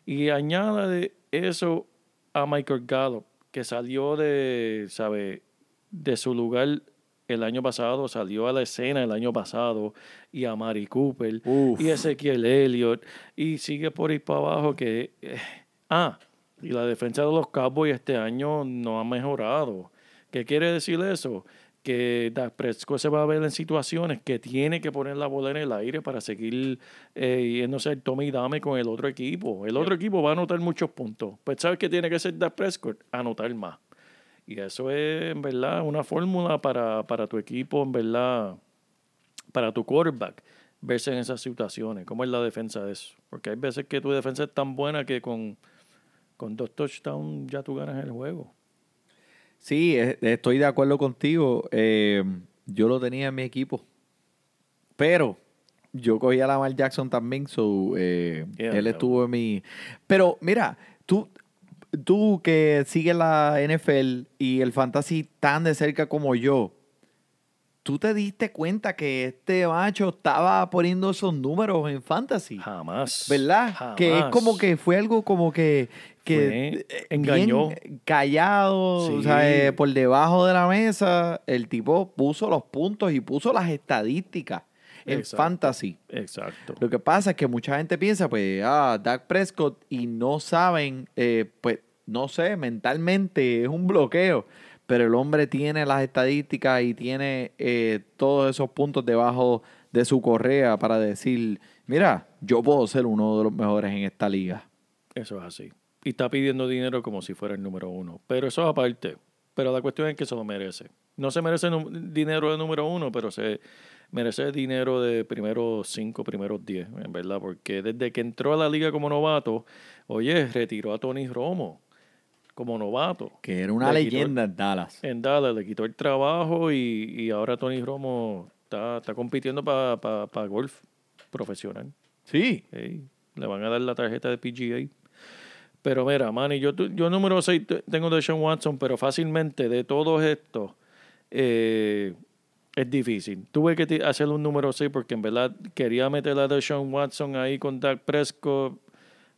Y añade eso a Michael Gallup, que salió de, ¿sabe? de su lugar el año pasado, salió a la escena el año pasado, y a Mari Cooper, Uf. y Ezequiel Elliott, y sigue por ahí para abajo que... eh, ah, y la defensa de los Cowboys este año no ha mejorado. ¿Qué quiere decir eso? Que Dak Prescott se va a ver en situaciones que tiene que poner la bola en el aire para seguir eh, yéndose el tome y dame con el otro equipo. El otro equipo va a anotar muchos puntos. Pues ¿sabes qué tiene que hacer Dak Prescott? Anotar más. Y eso es, en verdad, una fórmula para, para tu equipo, en verdad, para tu quarterback, verse en esas situaciones. ¿Cómo es la defensa de eso? Porque hay veces que tu defensa es tan buena que con, con dos touchdowns ya tú ganas el juego. Sí, eh, estoy de acuerdo contigo. Eh, yo lo tenía en mi equipo. Pero yo cogí a Lamar Jackson también, so, eh, Yeah, él estuvo en mi... Pero mira, tú, tú que sigues la NFL y el fantasy tan de cerca como yo, ¿tú te diste cuenta que este macho estaba poniendo esos números en fantasy? Jamás. ¿Verdad? Que es como que fue algo como que, que Fue- eh, engañó. callado, o sea, eh, por debajo de la mesa, el tipo puso los puntos y puso las estadísticas en Exacto. fantasy. Exacto. Lo que pasa es que mucha gente piensa, pues, ah, Dak Prescott y no saben, eh, pues, no sé, mentalmente es un bloqueo, pero el hombre tiene las estadísticas y tiene eh, todos esos puntos debajo de su correa para decir, mira, yo puedo ser uno de los mejores en esta liga. Eso es así. Y está pidiendo dinero como si fuera el número uno. Pero eso es aparte. Pero la cuestión es que se lo merece. No se merece dinero de número uno, pero se merece dinero de primeros cinco, primeros diez, en verdad. Porque desde que entró a la liga como novato, oye, retiró a Tony Romo como novato. Que era una Le leyenda en Dallas. En Dallas le quitó el trabajo y, y ahora Tony Romo está, está compitiendo para golf profesional. Sí. Le van a dar la tarjeta de PGA. Pero mira, Manny, yo, yo número 6 tengo de Sean Watson, pero fácilmente de todos estos eh, es difícil. Tuve que hacer un número 6 porque en verdad quería meter a Sean Watson ahí con Dak Prescott.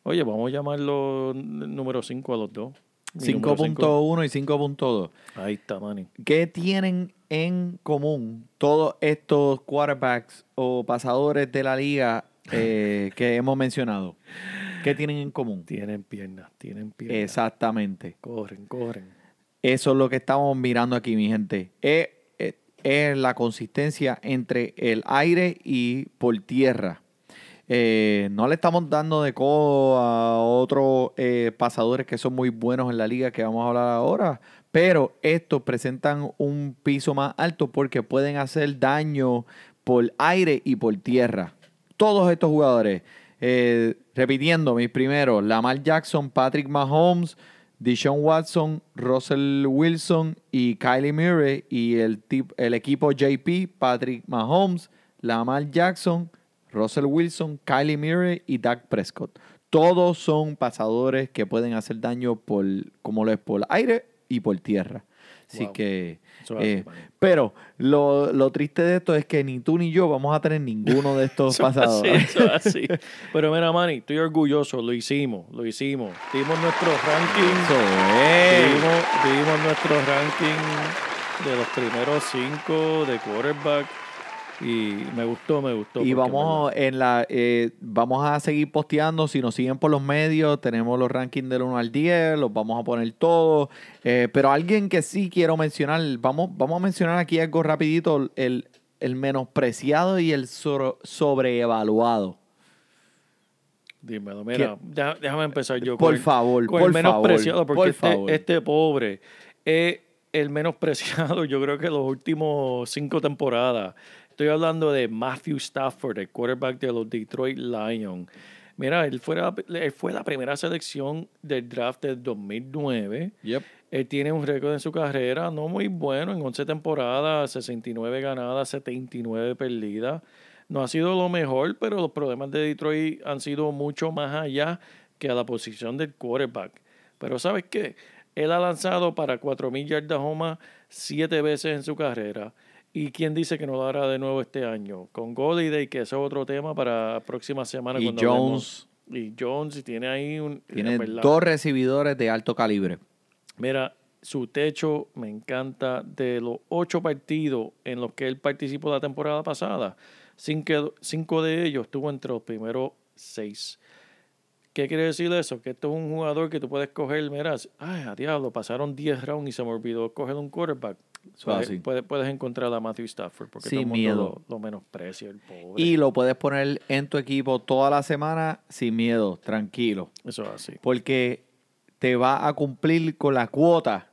Oye, vamos a llamarlo número 5 a los dos. Mi número cinco. 5.1 y 5.2. Ahí está, Manny. ¿Qué tienen en común todos estos quarterbacks o pasadores de la liga eh, que hemos mencionado? <laughs> ¿Qué tienen en común? Tienen piernas, tienen piernas. Exactamente. Corren, corren. Eso es lo que estamos mirando aquí, mi gente. Es, es- es la consistencia entre el aire y por tierra. Eh, no le estamos dando de codo a otros eh, pasadores que son muy buenos en la liga que vamos a hablar ahora, pero estos presentan un piso más alto porque pueden hacer daño por aire y por tierra. Todos estos jugadores, eh, repitiendo mis primeros, Lamar Jackson, Patrick Mahomes, Deshaun Watson, Russell Wilson y Kylie Murray y el, el equipo JP, Patrick Mahomes, Lamar Jackson, Russell Wilson, Kylie Murray y Dak Prescott. Todos son pasadores que pueden hacer daño por, como lo es por aire y por tierra. Así Wow. que, eh, pero lo, lo triste de esto es que ni tú ni yo vamos a tener ninguno de <laughs> estos es así, pasadores. eso es así. <laughs> Pero mira, Manny, estoy orgulloso, lo hicimos, lo hicimos. Dimos nuestro ranking, Eso es. dimos, dimos nuestro ranking de los primeros cinco de quarterback y me gustó, me gustó. Y vamos en la eh, vamos a seguir posteando. Si nos siguen por los medios, tenemos los rankings del 1 al 10, los vamos a poner todos. Eh, pero alguien que sí quiero mencionar, vamos, vamos a mencionar aquí algo rapidito, el, el menospreciado y el sobre- sobreevaluado. Dímelo, mira, déjame empezar yo. Por con el- favor, con por el menospreciado, favor, porque por este, favor. este pobre es el menospreciado, <laughs> yo creo que los últimos cinco temporadas. Estoy hablando de Matthew Stafford, el quarterback de los Detroit Lions. Mira, él fue, la, él fue la primera selección del draft del 2009. Yep. Él tiene un récord en su carrera no muy bueno, en 11 temporadas, 69 ganadas, 79 perdidas. No ha sido lo mejor, pero los problemas de Detroit han sido mucho más allá que a la posición del quarterback. Pero ¿sabes qué? Él ha lanzado para 4.000 yardas o más siete veces en su carrera. ¿Y quién dice que no lo hará de nuevo este año? Con Golladay, que eso es otro tema para la próxima semana. Y cuando Jones. hablemos. Y Jones, y tiene ahí un... Tiene dos recibidores de alto calibre. Mira, su techo me encanta. De los ocho partidos en los que él participó la temporada pasada, cinco, cinco de ellos estuvo entre los primeros seis. ¿Qué quiere decir eso? Que esto es un jugador que tú puedes coger, mira, ay, a diablo, pasaron 10 rounds y se me olvidó coger un quarterback. Puedes, Fácil. puedes, puedes encontrar a Matthew Stafford porque Sin todo el mundo miedo. Lo, lo menosprecia, el pobre. Y lo puedes poner en tu equipo toda la semana sin miedo, tranquilo. Eso es así. Porque te va a cumplir con la cuota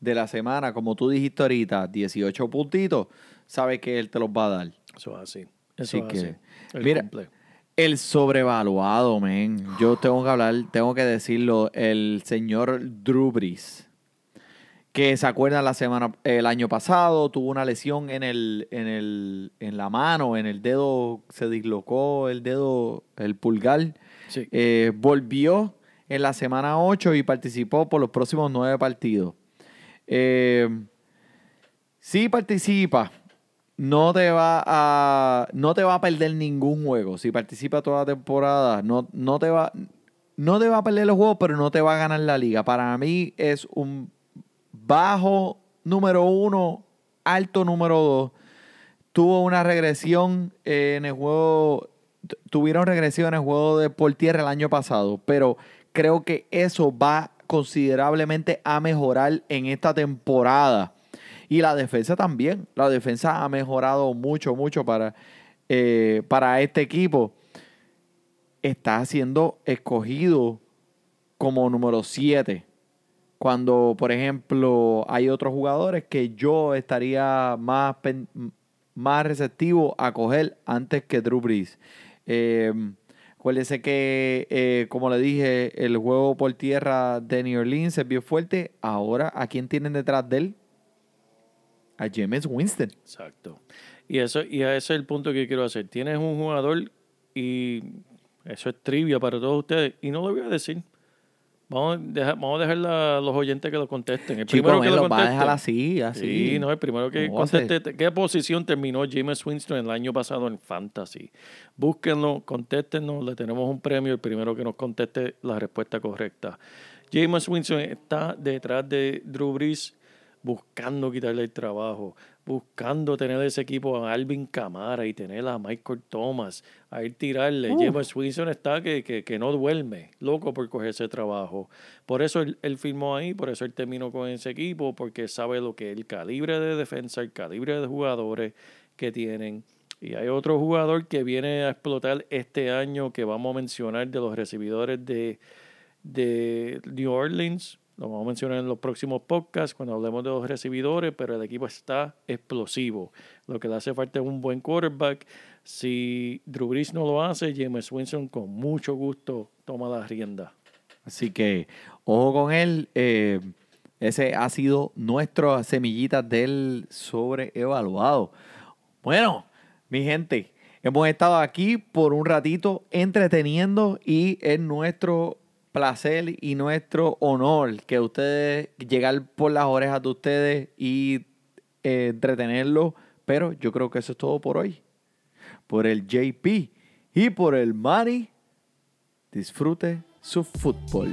de la semana, como tú dijiste ahorita, 18 puntitos, sabes que él te los va a dar. Eso es así. Así es que, así. Él mira. El sobrevaluado, men. Yo <sighs> tengo que hablar, tengo que decirlo, el señor Drew Brees, que se acuerdan la semana, el año pasado, tuvo una lesión en el, en el, en la mano, en el dedo, se dislocó el dedo, el pulgar. Sí. Eh, volvió en la semana 8 y participó por los próximos nueve partidos. Eh, si participa, no te va a no te va a perder ningún juego. Si participa toda la temporada, no, no te va no te va a perder los juegos, pero no te va a ganar la liga. Para mí es un bajo número uno, alto número dos. Tuvo una regresión en el juego, tuvieron regresión en el juego de por el año pasado, pero creo que eso va considerablemente a mejorar en esta temporada. Y la defensa también. La defensa ha mejorado mucho, mucho para, eh, para este equipo. Está siendo escogido como número 7. Cuando, por ejemplo, hay otros jugadores que yo estaría más, más receptivo a coger antes que Drew Brees. Eh, acuérdense que, como le dije, el juego por tierra de New Orleans se vio fuerte. Ahora, ¿a quién tienen detrás de él? A James Winston. Exacto. Y eso y ese es el punto que quiero hacer. Tienes un jugador y eso es trivia para todos ustedes y no lo voy a decir. Vamos a dejar, vamos a dejar a los oyentes que lo contesten. El Chico, primero que lo los va a dejar así, así. Sí, no, el primero que conteste. ¿Qué posición terminó James Winston el año pasado en Fantasy? Búsquenlo, contéstenos, le tenemos un premio. El primero que nos conteste la respuesta correcta. James Winston está detrás de Drew Brees buscando quitarle el trabajo, buscando tener ese equipo a Alvin Camara y tener a Michael Thomas, a ir tirarle. Uh. James Winston está que, que, que no duerme, loco por coger ese trabajo. Por eso él, él firmó ahí, por eso él terminó con ese equipo, porque sabe lo que el calibre de defensa, el calibre de jugadores que tienen. Y hay otro jugador que viene a explotar este año que vamos a mencionar de los recibidores de, de New Orleans. Lo vamos a mencionar en los próximos podcasts cuando hablemos de los recibidores, pero el equipo está explosivo. Lo que le hace falta es un buen quarterback. Si Drew Brees no lo hace, James Winston con mucho gusto toma la rienda. Así que, ojo con él. eh, ese ha sido nuestra semillita del sobreevaluado. Bueno, mi gente, hemos estado aquí por un ratito entreteniendo y es nuestro placer y nuestro honor que ustedes llegar por las orejas de ustedes y eh, entretenerlos. Pero yo creo que eso es todo por hoy. Por el JP y por el Manny, disfrute su fútbol.